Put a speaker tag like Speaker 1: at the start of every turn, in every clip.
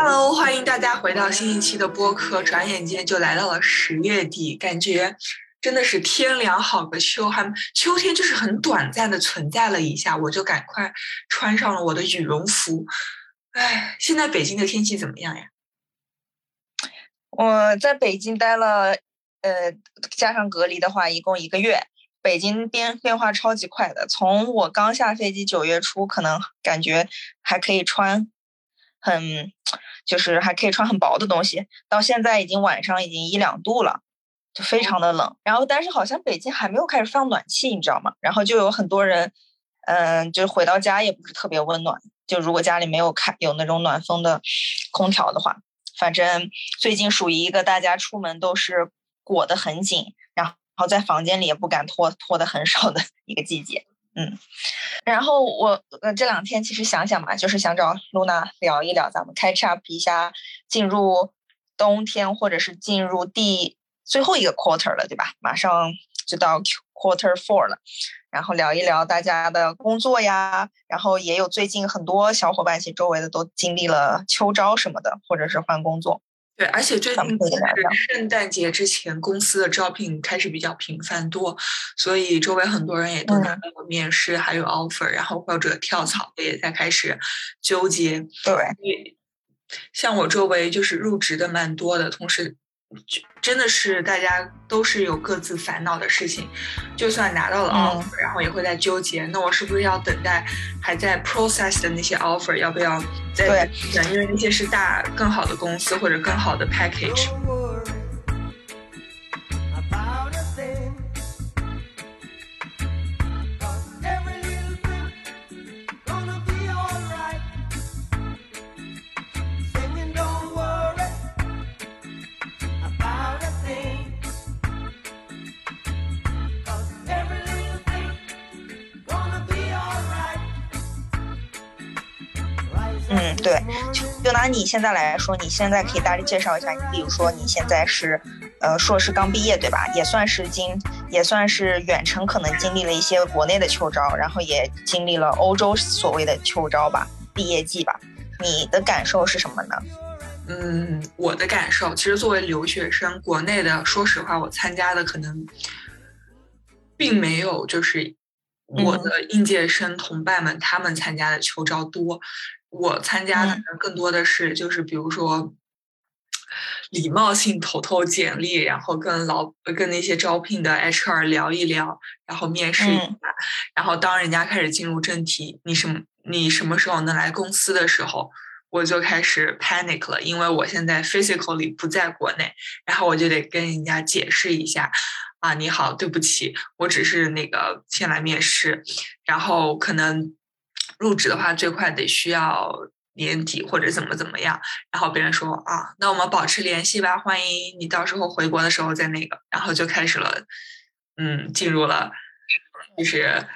Speaker 1: Hello，欢迎大家回到新一期的播客。转眼间就来到了十月底，感觉真的是天凉好个秋，还秋天就是很短暂的存在了一下，我就赶快穿上了我的羽绒服。哎，现在北京的天气怎么样呀？
Speaker 2: 我在北京待了，呃，加上隔离的话，一共一个月。北京变变化超级快的，从我刚下飞机九月初，可能感觉还可以穿很，就是还可以穿很薄的东西，到现在已经晚上已经一两度了，就非常的冷。然后，但是好像北京还没有开始放暖气，你知道吗？然后就有很多人，嗯、就回到家也不是特别温暖。就如果家里没有开有那种暖风的空调的话，反正最近属于一个大家出门都是裹得很紧，然后在房间里也不敢脱脱的很少的一个季节。嗯，然后我呃这两天其实想想嘛，就是想找露娜聊一聊，咱们 catch up 一下进入冬天或者是进入第最后一个 quarter 了，对吧？马上就到 quarter four 了。然后聊一聊大家的工作呀，然后也有最近很多小伙伴，其实周围的都经历了秋招什么的，或者是换工作。
Speaker 1: 对，而且最近是圣诞节之前，公司的招聘开始比较频繁多，所以周围很多人也都拿
Speaker 2: 嗯。
Speaker 1: 到了面试，还有 offer，然后或者跳槽的也在开始纠结。
Speaker 2: 对，
Speaker 1: 像我周围就是入职的蛮多的，同时就真的是大家都是有各自烦恼的事情，就算拿到了
Speaker 2: 嗯
Speaker 1: offer，、然后也会在纠结，那我是不是要等待还在 process 的那些 offer，要不要再
Speaker 2: 对
Speaker 1: 等？因为那些是大更好的公司或者更好的 package。
Speaker 2: 对
Speaker 3: morning.
Speaker 2: 就拿你现在来说，你现在可以大致介绍一下，你比如说你现在是呃硕士刚毕业对吧？也算是经也算是远程，可能经历了一些国内的秋招，然后也经历了欧洲所谓的秋招吧，毕业季吧。你的感受是什么呢？
Speaker 1: 嗯，我的感受，其实作为留学生，国内的，说实话，我参加的可能并没有就是我
Speaker 2: 嗯
Speaker 1: 的应届生同伴们他们参加的秋招多。我参加的更多的是就是比如说礼貌性投投简历，然后跟老跟那些招聘的 HR 聊一聊，然后面试一下，
Speaker 2: 嗯。
Speaker 1: 然后当人家开始进入正题，你什么你什么时候能来公司的时候，我就开始 panic 了，因为我现在 physically 不在国内，然后我就得跟人家解释一下，啊，你好，对不起，我只是那个先来面试，然后可能入职的话最快得需要年底或者怎么怎么样，然后别人说啊，那我们保持联系吧，欢迎你到时候回国的时候再那个，然后就开始了，嗯，进入了就是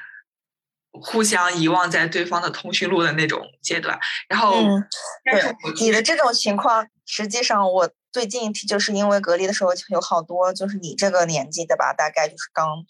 Speaker 1: 互相遗忘在对方的通讯录的那种阶段，然后，
Speaker 2: 嗯对
Speaker 1: 但是
Speaker 2: 你的这种情况，实际上我最近就是因为隔离的时候，有好多就是你这个年纪的吧，大概就是刚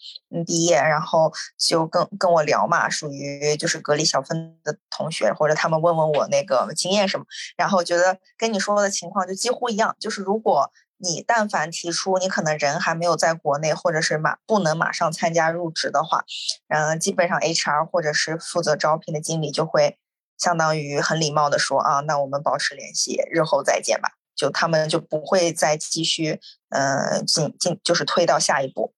Speaker 2: 毕业，然后就跟跟我聊嘛，属于就是隔离小分的同学，或者他们问问我那个经验什么，然后觉得跟你说的情况就几乎一样，就是如果你但凡提出你可能人还没有在国内，或者是马不能马上参加入职的话，嗯，基本上 HR 或者是负责招聘的经理就会相当于很礼貌的说啊，那我们保持联系，日后再见吧。就他们就不会再继续，呃，进进就是推到下一步，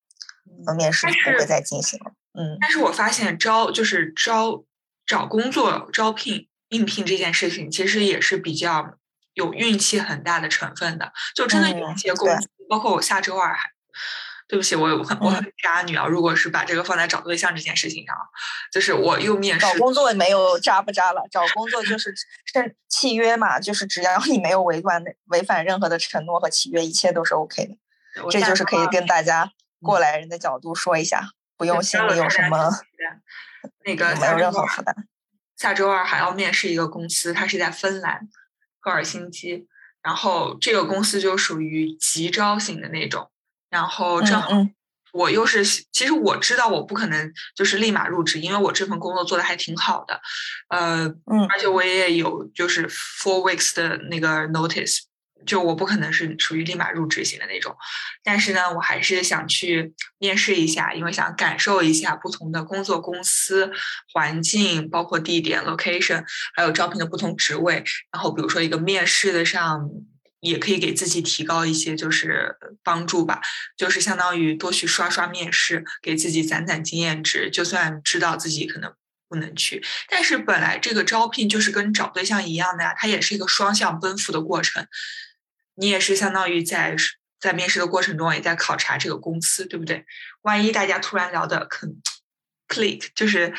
Speaker 2: 呃，面试
Speaker 1: 但
Speaker 2: 不会再进行了。嗯
Speaker 1: 但是我发现招就是招找工作、招聘、应聘这件事情，其实也是比较有运气很大的成分的。就真的有
Speaker 2: 嗯
Speaker 1: 一些公
Speaker 2: 对
Speaker 1: 司，包括我下周二还对不起，我 我很我很渣女啊！如果是把这个放在找对象这件事情上，就是我又面试
Speaker 2: 找工作没有渣不渣了，找工作就是是契约嘛，就是只要你没有违反违反任何的承诺和契约，一切都是 OK 的。这就是可以跟大家过来人的角度说一下，不用心里有什么
Speaker 1: 那个
Speaker 2: 没有任何负担。
Speaker 1: 下周二还要面试一个公司，它是在芬兰赫尔辛基，然后这个公司就属于急招型的那种。然后正好我又是，其实我知道我不可能就是立马入职，因为我这份工作做的还挺好的，呃，
Speaker 2: 嗯，
Speaker 1: 而且我也有就是 four weeks 的那个 notice，就我不可能是属于立马入职型的那种。但是呢，我还是想去面试一下，因为想感受一下不同的工作公司环境，包括地点 location，还有招聘的不同职位。然后比如说一个面试的上。也可以给自己提高一些，就是帮助吧，就是相当于多去刷刷面试，给自己攒攒经验值。就算知道自己可能不能去，但是本来这个招聘就是跟找对象一样的呀，它也是一个双向奔赴的过程。你也是相当于在在面试的过程中也在考察这个公司，对不对？万一大家突然聊的很 click，就是。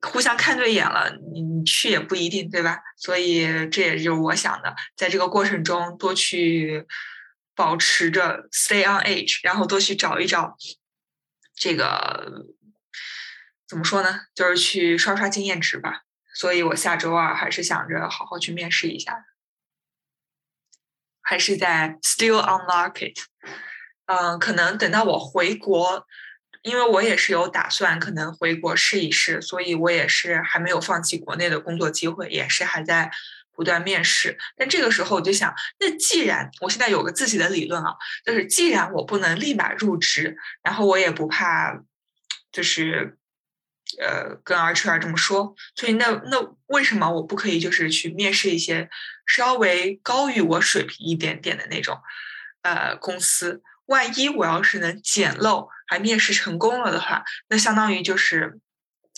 Speaker 1: 互相看对眼了，你去也不一定，对吧？所以这也就是我想的，在这个过程中多去保持着 stay on edge，然后多去找一找这个怎么说呢？就是去刷刷经验值吧。所以我下周二还是想着好好去面试一下，还是在 still on market。嗯，可能等到我回国。因为我也是有打算，可能回国试一试，所以我也是还没有放弃国内的工作机会，也是还在不断面试。但这个时候我就想，那既然我现在有个自己的理论啊，就是既然我不能立马入职，然后我也不怕，就是呃跟 HR 这么说，所以那那为什么我不可以就是去面试一些稍微高于我水平一点点的那种呃公司？万一我要是能捡漏。还面试成功了的话，那相当于就是，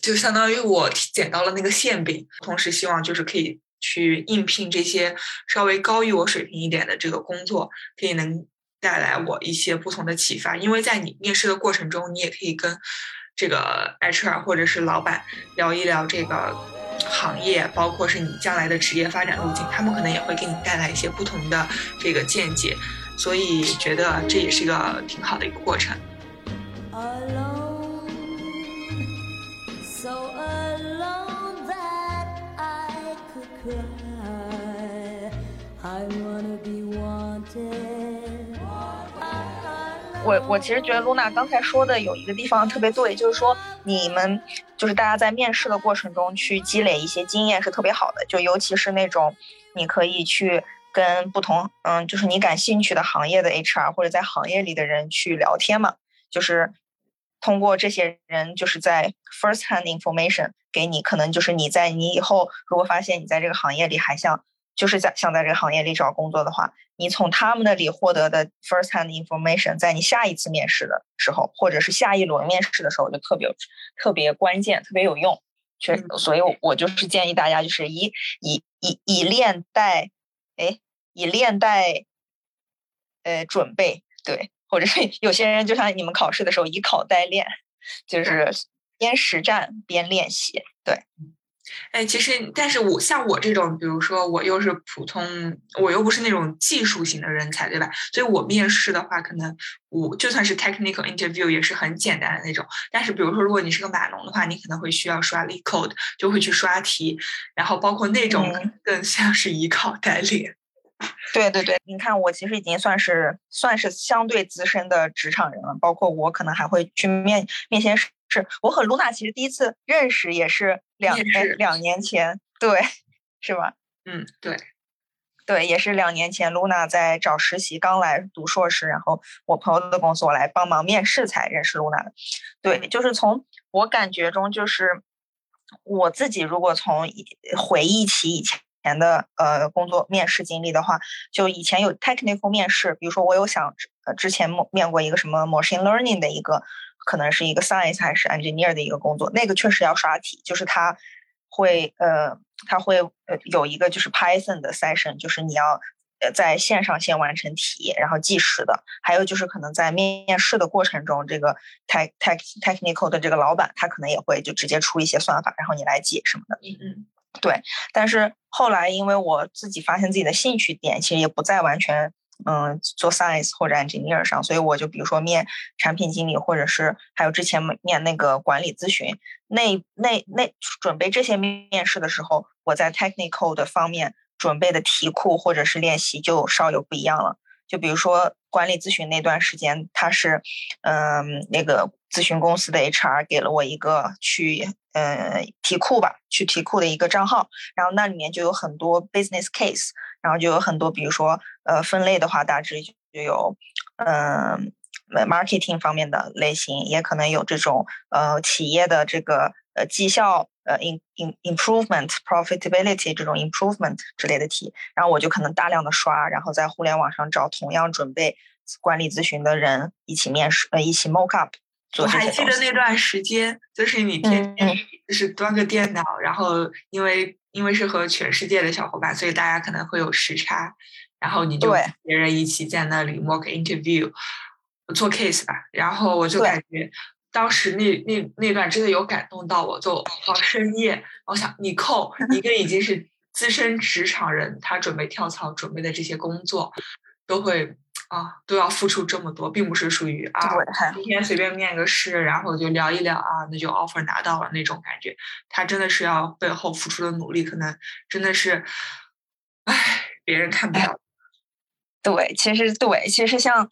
Speaker 1: 就相当于我捡到了那个馅饼。同时，希望就是可以去应聘这些稍微高于我水平一点的这个工作，可以能带来我一些不同的启发。因为在你面试的过程中，你也可以跟这个 HR 或者是老板聊一聊这个行业，包括是你将来的职业发展路径，他们可能也会给你带来一些不同的这个见解。所以，觉得这也是一个挺好的一个过程。
Speaker 2: 我我其实觉得露娜刚才说的有一个地方特别对，就是说你们就是大家在面试的过程中去积累一些经验是特别好的，就尤其是那种你可以去跟不同嗯，就是你感兴趣的行业的 HR 或者在行业里的人去聊天嘛，就是通过这些人就是在 first hand information 给你，可能就是你在你以后如果发现你在这个行业里还想。就是在想在这个行业里找工作的话，你从他们那里获得的 first hand information，在你下一次面试的时候，或者是下一轮面试的时候，就特别特别关键，特别有用。确实，所以我就是建议大家，就是以以以以练代，哎，以练代，呃，准备对，或者是有些人就像你们考试的时候以考代练，就是边实战边练习，对。
Speaker 1: 哎，其实，但是我像我这种，比如说我又是普通，我又不是那种技术型的人才，对吧？所以我面试的话，可能我就算是 technical interview 也是很简单的那种。但是，比如说，如果你是个码农的话，你可能会需要刷 l e code，就会去刷题，然后包括那种更像是以考代练。
Speaker 2: 对对对，你看我其实已经算是算是相对资深的职场人了，包括我可能还会去面面先试。是我和露娜其实第一次认识也是两年两年前，对，是吧？
Speaker 1: 嗯，对，
Speaker 2: 对，也是两年前，露娜在找实习，刚来读硕士，然后我朋友的公司我来帮忙面试才认识露娜的。对，就是从我感觉中，就是我自己如果从回忆起以前前的呃工作面试经历的话，就以前有 technical 面试，比如说我有想呃之前面过一个什么 machine learning 的一个。可能是一个 science 还是 engineer 的一个工作，那个确实要刷题，就是他会呃他会呃有一个就是 Python 的 session，就是你要呃在线上先完成题，然后计时的。还有就是可能在面试的过程中，这个 tech tech technical 的这个老板他可能也会就直接出一些算法，然后你来解什么的。
Speaker 1: 嗯
Speaker 2: 对，但是后来因为我自己发现自己的兴趣点其实也不在完全嗯做 science 或者 engineer 上，所以我就比如说面产品经理，或者是还有之前面那个管理咨询，那那那准备这些面试的时候，我在 technical 的方面准备的题库或者是练习就稍有不一样了。就比如说管理咨询那段时间，他是嗯那个咨询公司的 HR 给了我一个去。呃，题库吧，去题库的一个账号，然后那里面就有很多 business case，然后就有很多，比如说，呃，分类的话，大致就有，嗯，marketing 方面的类型，也可能有这种，呃，企业的这个，呃，绩效，呃，in in improvement profitability 这种 improvement 之类的题，然后我就可能大量的刷，然后在互联网上找同样准备管理咨询的人一起面试，呃，一起 mock up。
Speaker 1: 我还记得那段时间，就是你天天就是端个电脑，然后因为因为是和全世界的小伙伴，所以大家可能会有时差，然后你就别人一起在那里 mock interview 做 case 吧，然后我就感觉当时那那那段真的有感动到我，就到深夜，我想你扣一个已经是资深职场人，他准备跳槽准备的这些工作，都会。啊，都要付出这么多，并不是属于啊，今天随便面个试，然后就聊一聊啊，那就 offer 拿到了那种感觉。他真的是要背后付出的努力，可能真的是，唉，别人看不到。
Speaker 2: 对，其实对，其实像，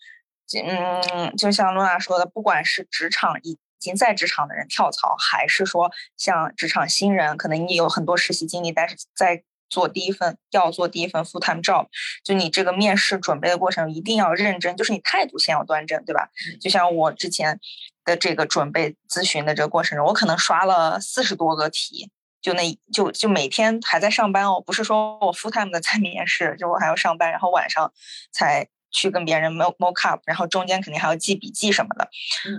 Speaker 2: 嗯，就像露娜说的，不管是职场已经在职场的人跳槽，还是说像职场新人，可能你有很多实习经历，但是在。做第一份要做第一份 full time job，就你这个面试准备的过程一定要认真，就是你态度先要端正，对吧？就像我之前的这个准备咨询的这个过程中，我可能刷了四十多个题，就那就就每天还在上班哦，不是说我 full time 的在面试，就我还要上班，然后晚上才。去跟别人 mock mock up，然后中间肯定还要记笔记什么的。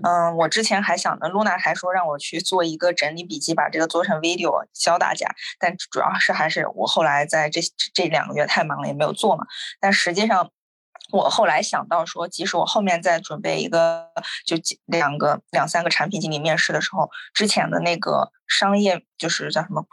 Speaker 2: 嗯，我之前还想呢，露娜还说让我去做一个整理笔记，把这个做成 video 教大家。但主要是还是我后来在这这两个月太忙了，也没有做嘛。但实际上。我后来想到说，即使我后面在准备一个，就两个两三个产品经理面试的时候，之前的那个商业就是叫什么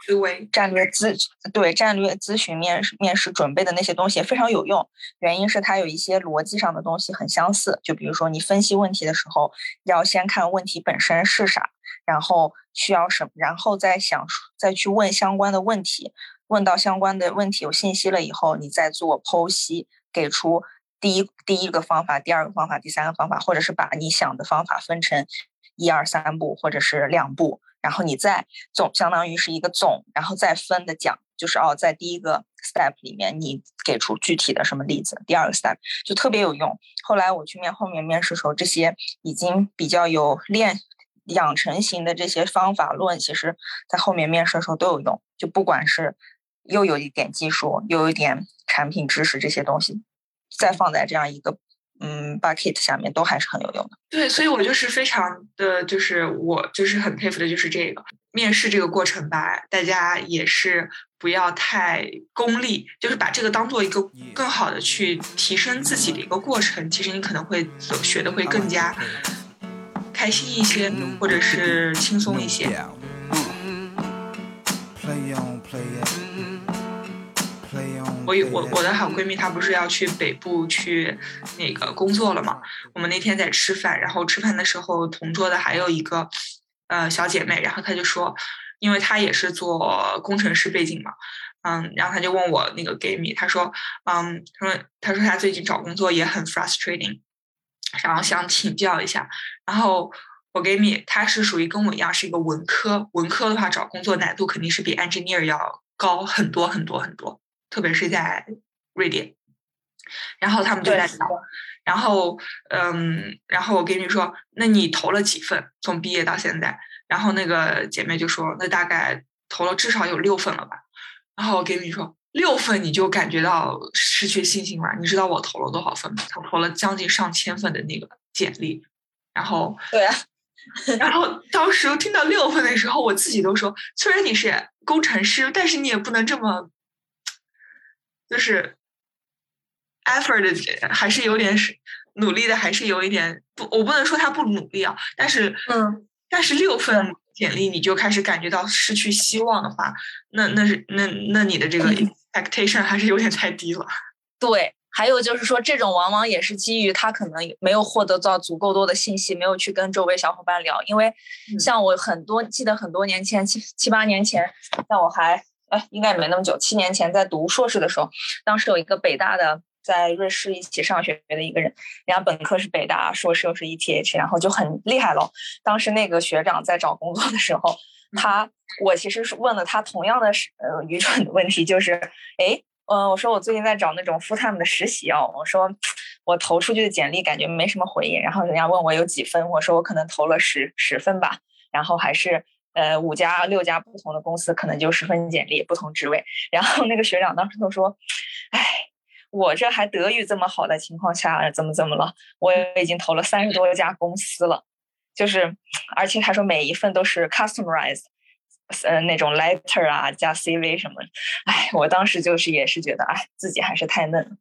Speaker 2: 战略咨对战略咨询面试面试准备的那些东西也非常有用。原因是它有一些逻辑上的东西很相似，就比如说你分析问题的时候，要先看问题本身是啥，然后需要什么，然后再想再去问相关的问题，问到相关的问题有信息了以后，你再做剖析，给出。第一第一个方法，第二个方法，第三个方法，或者是把你想的方法分成一二三步，或者是两步，然后你再总相当于是一个总，然后再分的讲，就是哦，在第一个 step 里面你给出具体的什么例子，第二个 step 就特别有用。后来我去面后面面试时候，这些已经比较有练养成型的这些方法论，其实在后面面试的时候都有用。就不管是又有一点技术，又有一点产品知识这些东西。再放在这样一个嗯 bucket 下面，都还是很有用的。
Speaker 1: 对，所以我就是非常的，就是我就是很佩服的，就是这个面试这个过程吧，大家也是不要太功利，就是把这个当做一个更好的去提升自己的一个过程。其实你可能会学的会更加开心一些，或者是轻松一些。我有我我我的好闺蜜，她不是要去北部去那个工作了嘛？我们那天在吃饭，然后吃饭的时候，同桌的还有一个呃小姐妹，然后她就说，因为她也是做工程师背景嘛，嗯，然后她就问我那个 Gamy，，她说，嗯，她说她说她最近找工作也很 frustrating，然后想请教一下。然后我闺蜜她是属于跟我一样是一个文科，文科的话找工作难度肯定是比 engineer 要高很多很多很多。特别是在瑞典，然后他们就在聊，然后嗯，然后我闺蜜说：“那你投了几份？从毕业到现在？”然后那个姐妹就说：“那大概投了至少有六份了吧？”然后我闺蜜说：“六份你就感觉到失去信心了？你知道我投了多少份吗？我投了将近上千份的那个简历。”然后
Speaker 2: 对啊，
Speaker 1: 然后当时听到六份的时候，我自己都说：“虽然你是工程师，但是你也不能这么。”就是 effort 还是有点是努力的，还是有一点不，我不能说他不努力啊，但是
Speaker 2: 嗯，
Speaker 1: 但是六份简历你就开始感觉到失去希望的话，那那是那那你的这个 expectation 还是有点太低了。
Speaker 2: 对。还有就是说，这种往往也是基于他可能没有获得到足够多的信息，没有去跟周围小伙伴聊。因为像我很多记得很多年前七七八年前，像我还哎应该也没那么久，七年前在读硕士的时候，当时有一个北大的在瑞士一起上学的一个人，人家本科是北大，硕士又是 ETH，然后就很厉害了。当时那个学长在找工作的时候，他我其实是问了他同样的呃愚蠢的问题，就是哎。嗯，我说我最近在找那种 full time 的实习哦。我说我投出去的简历感觉没什么回应，然后人家问我有几分，我说我可能投了十十分吧，然后还是呃五家六家不同的公司，可能就十份简历不同职位。然后那个学长当时就说：“哎，我这还德语这么好的情况下，怎么怎么了？我已经投了三十多家公司了，就是而且他说每一份都是 customized。”呃，那种 letter 啊，加 CV 什么，哎，我当时就是也是觉得，哎，自己还是太嫩了。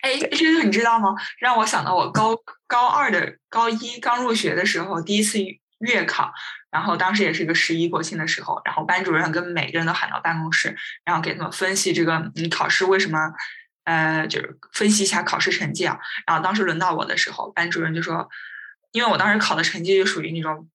Speaker 1: 哎，这个你知道吗？让我想到我高高二的高一刚入学的时候，第一次月考，然后当时也是一个十一国庆的时候，然后班主任跟每个人都喊到办公室，然后给他们分析这个你考试为什么，呃，就是分析一下考试成绩啊。然后当时轮到我的时候，班主任就说，因为我当时考的成绩就属于那种。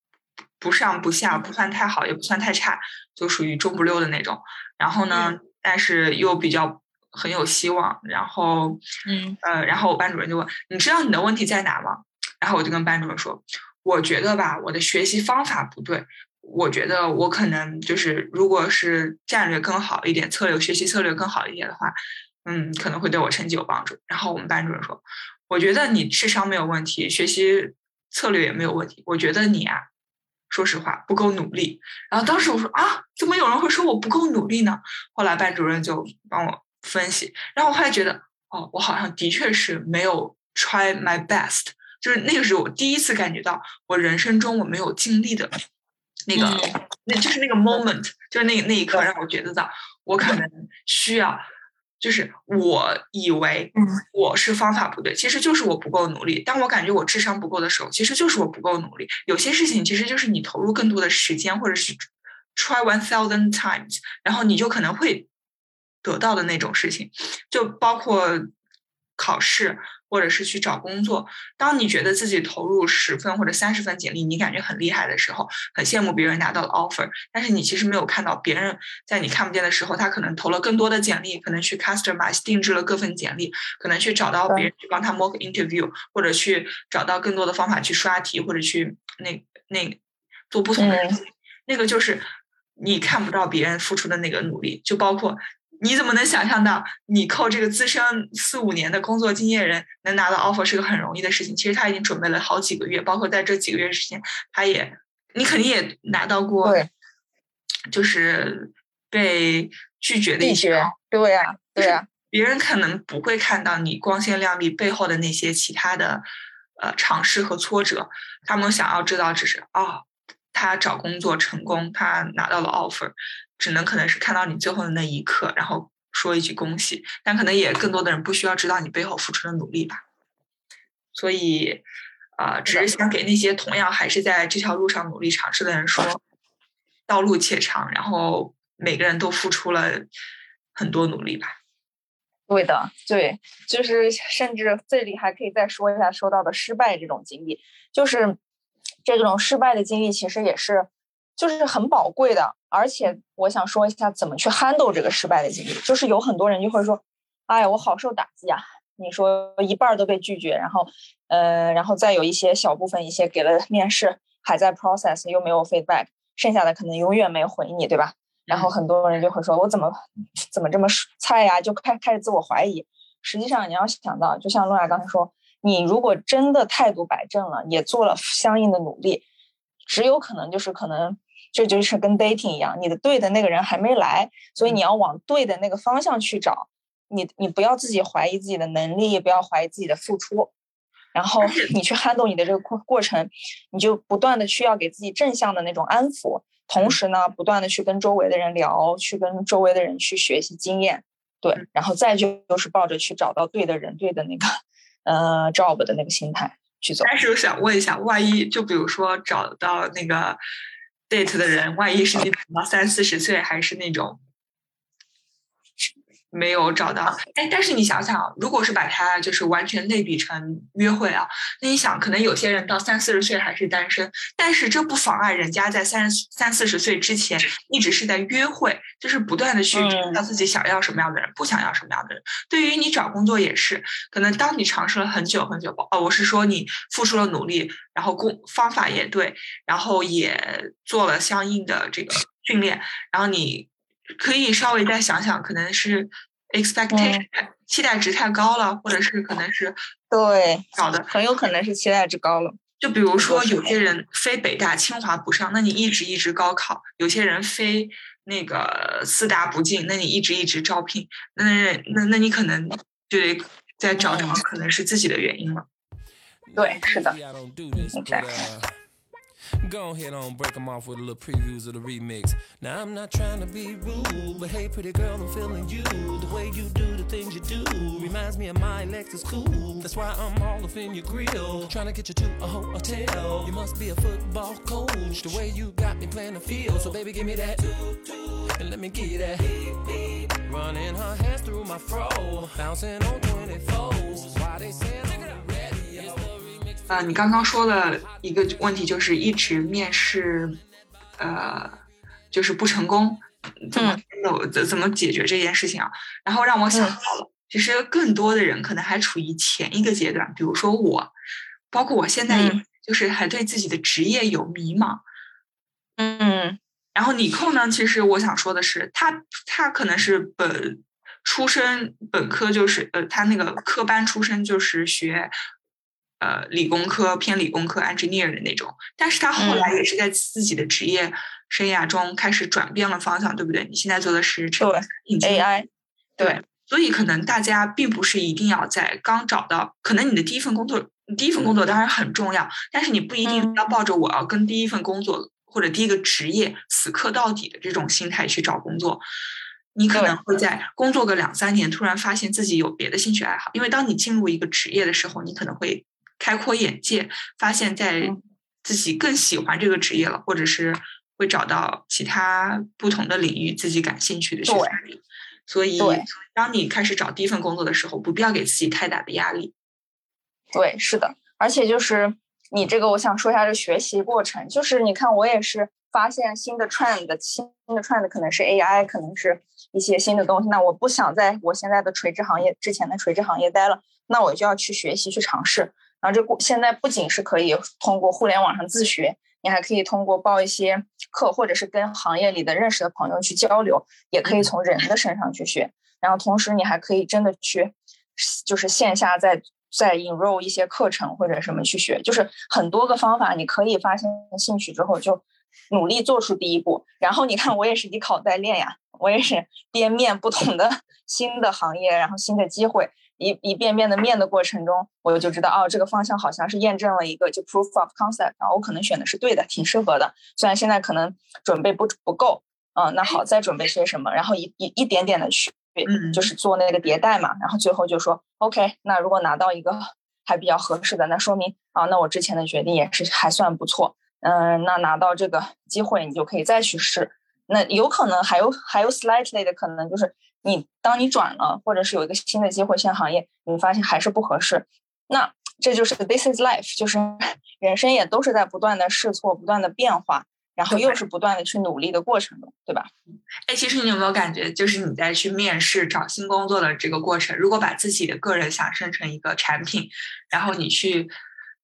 Speaker 1: 不上不下，不算太好，也不算太差，就属于中不溜的那种。然后呢，但是又比较很有希望。然后，
Speaker 2: 嗯，
Speaker 1: 呃，然后我班主任就问：“你知道你的问题在哪吗？”然后我就跟班主任说：“我觉得吧，我的学习方法不对。我觉得我可能就是，如果是战略更好一点，策略学习策略更好一点的话，嗯，可能会对我成绩有帮助。”然后我们班主任说：“我觉得你智商没有问题，学习策略也没有问题。我觉得你啊。”说实话不够努力，然后当时我说啊，怎么有人会说我不够努力呢？后来班主任就帮我分析，然后我还觉得，哦，我好像的确是没有 try my best，就是那个时候我第一次感觉到我人生中我没有尽力的那个，那就是那个 moment，就是那那一刻让我觉得到我可能需要。就是我以为我是方法不对，其实就是我不够努力。当我感觉我智商不够的时候，其实就是我不够努力。有些事情其实就是你投入更多的时间，或者是 try one thousand times，然后你就可能会得到的那种事情，就包括考试。或者是去找工作，当你觉得自己投入十份或者三十份简历，你感觉很厉害的时候，很羡慕别人拿到了 offer，但是你其实没有看到别人在你看不见的时候，他可能投了更多的简历，可能去 customize 定制了各份简历，可能去找到别人去帮他 mock interview，或者去找到更多的方法去刷题，或者去那那做不同的事情，那个就是你看不到别人付出的那个努力，就包括。你怎么能想象到，你靠这个资深四五年的工作经验人能拿到 offer 是个很容易的事情？其实他已经准备了好几个月，包括在这几个月时间，他也，你肯定也拿到过，就是被拒绝的一些，
Speaker 2: 对呀，对呀，
Speaker 1: 别人可能不会看到你光鲜亮丽背后的那些其他的，呃，尝试和挫折，他们想要知道只是啊，他找工作成功，他拿到了 offer。只能可能是看到你最后的那一刻，然后说一句恭喜，但可能也更多的人不需要知道你背后付出的努力吧。所以，啊，只是想给那些同样还是在这条路上努力尝试的人说，道路且长，然后每个人都付出了很多努力吧。
Speaker 2: 对的，对，就是甚至这里还可以再说一下说到的失败这种经历，就是这种失败的经历其实也是。就是很宝贵的，而且我想说一下怎么去 handle 这个失败的经历。就是有很多人就会说：“哎呀，我好受打击啊！”你说一半都被拒绝，然后，呃，然后再有一些小部分一些给了面试还在 process 又没有 feedback，剩下的可能永远没回你，对吧？然后很多人就会说：“我怎么怎么这么菜呀？”就开开始自我怀疑。实际上你要想到，就像露雅刚才说，你如果真的态度摆正了，也做了相应的努力，只有可能就是可能。这就是跟 dating 一样，你的对的那个人还没来，所以你要往对的那个方向去找。你你不要自己怀疑自己的能力，也不要怀疑自己的付出，然后 你去 handle 你的这个过过程，你就不断的去要给自己正向的那种安抚，同时呢，不断的去跟周围的人聊，去跟周围的人去学习经验。对，然后再就就是抱着去找到对的人、对的那个呃 job 的那个心态去做。
Speaker 1: 但是我想问一下，万一就比如说找到那个 date 的人，万一是你等到三四十岁，还是那种没有找到？哎，但是你想想，如果是把它就是完全类比成约会啊，那你想，可能有些人到三四十岁还是单身，但是这不妨碍人家在三三四十岁之前一直是在约会，就是不断的去知道自己想要什么样的人，不想要什么样的人。对于你找工作也是，可能当你尝试了很久很久，哦，我是说你付出了努力，然后工方法也对，然后也做了相应的这个训练，然后你可以稍微再想想，可能是 expectation 太期待值太高了，或者是可能是
Speaker 2: 对，
Speaker 1: 搞的
Speaker 2: 很有可能是期待值高了。
Speaker 1: 就比如说，有些人非北大、清华不上，那你一直一直高考；有些人非那个四大不进，那你一直一直招聘。那那那你可能就得再找找，可能是自己的原因了。
Speaker 2: 对，是的
Speaker 4: Go ahead on, break 'em off with a little previews of the remix. Now I'm not trying to be rude, but hey, pretty girl, I'm feeling you. The way you do the things you do reminds me of my Lexus cool. That's why I'm all up in your grill, trying to get you to a hotel. You must be a football coach, the way you got me playing the field. So baby, give me that, and let me you that. Running her hands through my fro, bouncing on 24s. Why they say
Speaker 1: 啊，你刚刚说了一个问题，就是一直面试，呃，就是不成功，怎么怎么解决这件事情啊？然后让我想到了，其实更多的人可能还处于前一个阶段，比如说我，包括我现在也
Speaker 2: 嗯。
Speaker 1: 就是还对自己的职业有迷茫。
Speaker 2: 嗯。
Speaker 1: 然后你寇呢，其实我想说的是，他他可能是本出身本科就是呃，他那个科班出身就是学呃理工科偏理工科 engineer 的那种，但是他后来也是在自己的职业生涯中开始转变了方向，对不对？你现在做的是这个
Speaker 2: 对，AI
Speaker 1: 对，所以可能大家并不是一定要在刚找到，可能你的第一份工作，你第一份工作当然很重要，但是你不一定
Speaker 2: 嗯。
Speaker 1: 要抱着我要跟第一份工作或者第一个职业死磕到底的这种心态去找工作。你可能会。在工作个两三年，突然发现自己有别的兴趣爱好，因为当你进入一个职业的时候，你可能会开阔眼界，发现在
Speaker 2: 嗯
Speaker 1: 自己更喜欢这个职业了，或者是会找到其他不同的领域自己感兴趣的去发力。所以，当你开始找第一份工作的时候，不必要给自己太大的压力。
Speaker 2: 对，是的，而且就是你这个，我想说一下这学习过程，就是你看我也是发现新的 trend，新的 trend 可能是 AI，可能是一些新的东西。那我不想在我现在的垂直行业之前的垂直行业待了，那我就要去学习去尝试。然后这过现在不仅是可以通过互联网上自学，你还可以通过报一些课，或者是跟行业里的认识的朋友去交流，也可以从人的身上去学。然后同时你还可以真的去，就是线下再再引入一些课程或者什么去学，就是很多个方法，你可以发现兴趣之后就努力做出第一步。然后你看，我也是以考代练呀，我也是边面不同的新的行业，然后新的机会，一一遍遍的面的过程中，我就知道哦，这个方向好像是验证了一个就 proof of concept，然后我可能选的是对的，挺适合的。虽然现在可能准备不不够，嗯，那好，再准备些什么，然后一一一点点的去，
Speaker 1: 嗯
Speaker 2: 就是做那个迭代嘛，然后最后就说 OK，那如果拿到一个还比较合适的，那说明啊，那我之前的决定也是还算不错，嗯，那拿到这个机会，你就可以再去试。那有可能还有还有 slightly 的可能就是你当你转了，或者是有一个新的机会新行业，你发现还是不合适，那这就是 this is life，就是 人生也都是在不断的试错、不断的变化，然后又是不断的去努力的过程中，对吧？
Speaker 1: 哎，其实你有没有感觉，就是你在去面试找新工作的这个过程，如果把自己的个人想象成一个产品，然后你去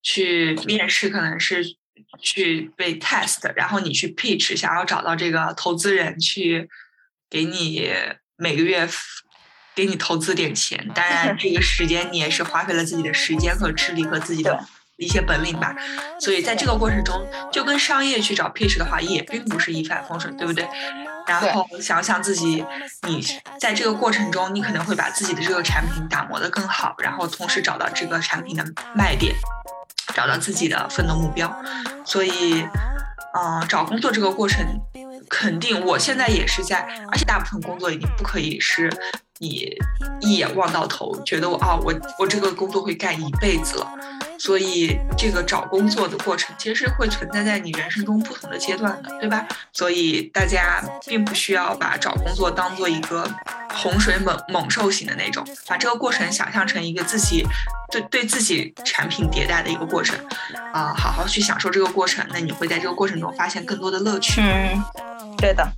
Speaker 1: 去面试，可能是去被 test，然后你去 pitch，想要找到这个投资人去给你每个月给你投资点钱，当然这个时间你也是花费了自己的时间和智力和自己的一些本领吧。所以在这个过程中，就跟商业去找 pitch 的话，也并不是一帆风顺，对不对？然后想想自己，你在这个过程中，你可能会把自己的这个产品打磨得更好，然后同时找到这个产品的卖点，找到自己的奋斗目标。所以，嗯、找工作这个过程，肯定，我现在也是在，而且大部分工作已经不可以是你一眼望到头，觉得我啊，我我这个工作会干一辈子了。所以这个找工作的过程其实是会存在在你人生中不同的阶段的，对吧？所以大家并不需要把找工作当做一个洪水猛猛兽型的那种，把这个过程想象成一个自己对对自己产品迭代的一个过程，啊、好好去享受这个过程，那你会在这个过程中发现更多的乐趣。
Speaker 2: 对的。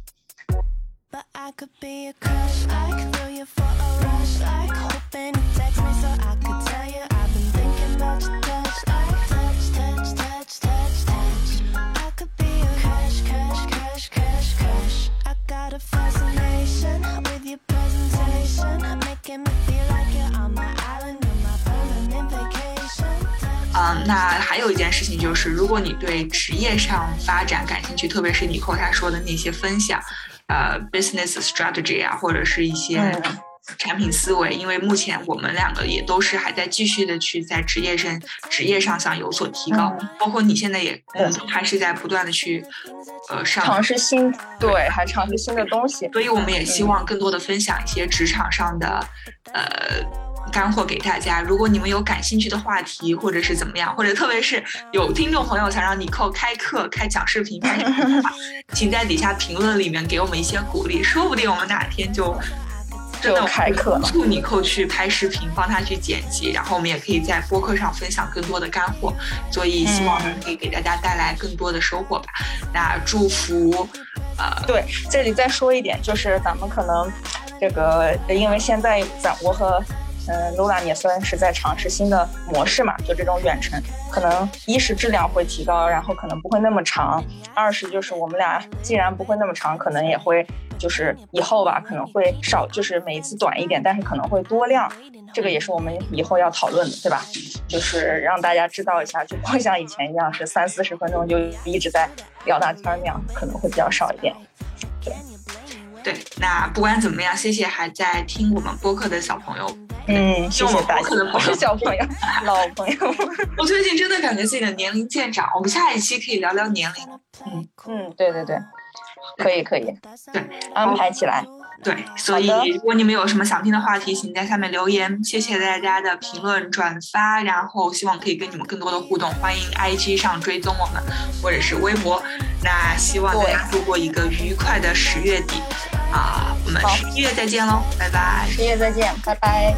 Speaker 1: 就是，如果你对职业上发展感兴趣，特别是你后他说的那些分享，呃，business strategy 啊，或者是一些
Speaker 2: 嗯
Speaker 1: 产品思维，因为目前我们两个也都是还在继续的去在职业上职业上想有所提高，
Speaker 2: 嗯。
Speaker 1: 包括你现在也，还是在不断的去呃上
Speaker 2: 尝试新，对，还尝试新的东西。
Speaker 1: 所以我们也希望更多的分享一些职场上的呃干货给大家。如果你们有感兴趣的话题，或者是怎么样，或者特别是有听众朋友想让你扣开课、开讲视频、开的话，请在底下评论里面给我们一些鼓励，说不定我们哪天就。真的
Speaker 2: 就开课了
Speaker 1: 助你扣去拍视频，帮他去剪辑，然后我们也可以在播客上分享更多的干货，所以希望
Speaker 2: 能
Speaker 1: 可以给大家带来更多的收获吧。那祝福，呃，
Speaker 2: 对，这里再说一点，就是咱们可能这个，因为现在咱我和嗯 Lula 也算是在尝试新的模式嘛，就这种远程，可能一是质量会提高，然后可能不会那么长；二是就是我们俩既然不会那么长，可能也会就是以后吧，可能会少，就是每一次短一点，但是可能会多量。这个也是我们以后要讨论的，对吧？就是让大家知道一下，就不会像以前一样是三四十分钟就一直在聊大天那样，可能会比较少一点。
Speaker 1: 对，那不管怎么样，谢谢还在听我们播客的小朋友。
Speaker 2: 嗯，谢谢大家
Speaker 1: 我可能。
Speaker 2: 不是小朋友，老朋友。
Speaker 1: 我最近真的感觉自己的年龄渐长，我们下一期可以聊聊年龄。
Speaker 2: 嗯嗯，对对对，可以可以，
Speaker 1: 对，
Speaker 2: 安排起来。
Speaker 1: 对，所以如果你们有什么想听的话题，请在下面留言。谢谢大家的评论、转发，然后希望可以跟你们更多的互动。欢迎 IG 上追踪我们，或者是微博。那希望大家度过一个愉快的十月底啊！我们
Speaker 2: 好
Speaker 1: 十一月再见喽，拜拜。
Speaker 2: 十月再见，拜拜。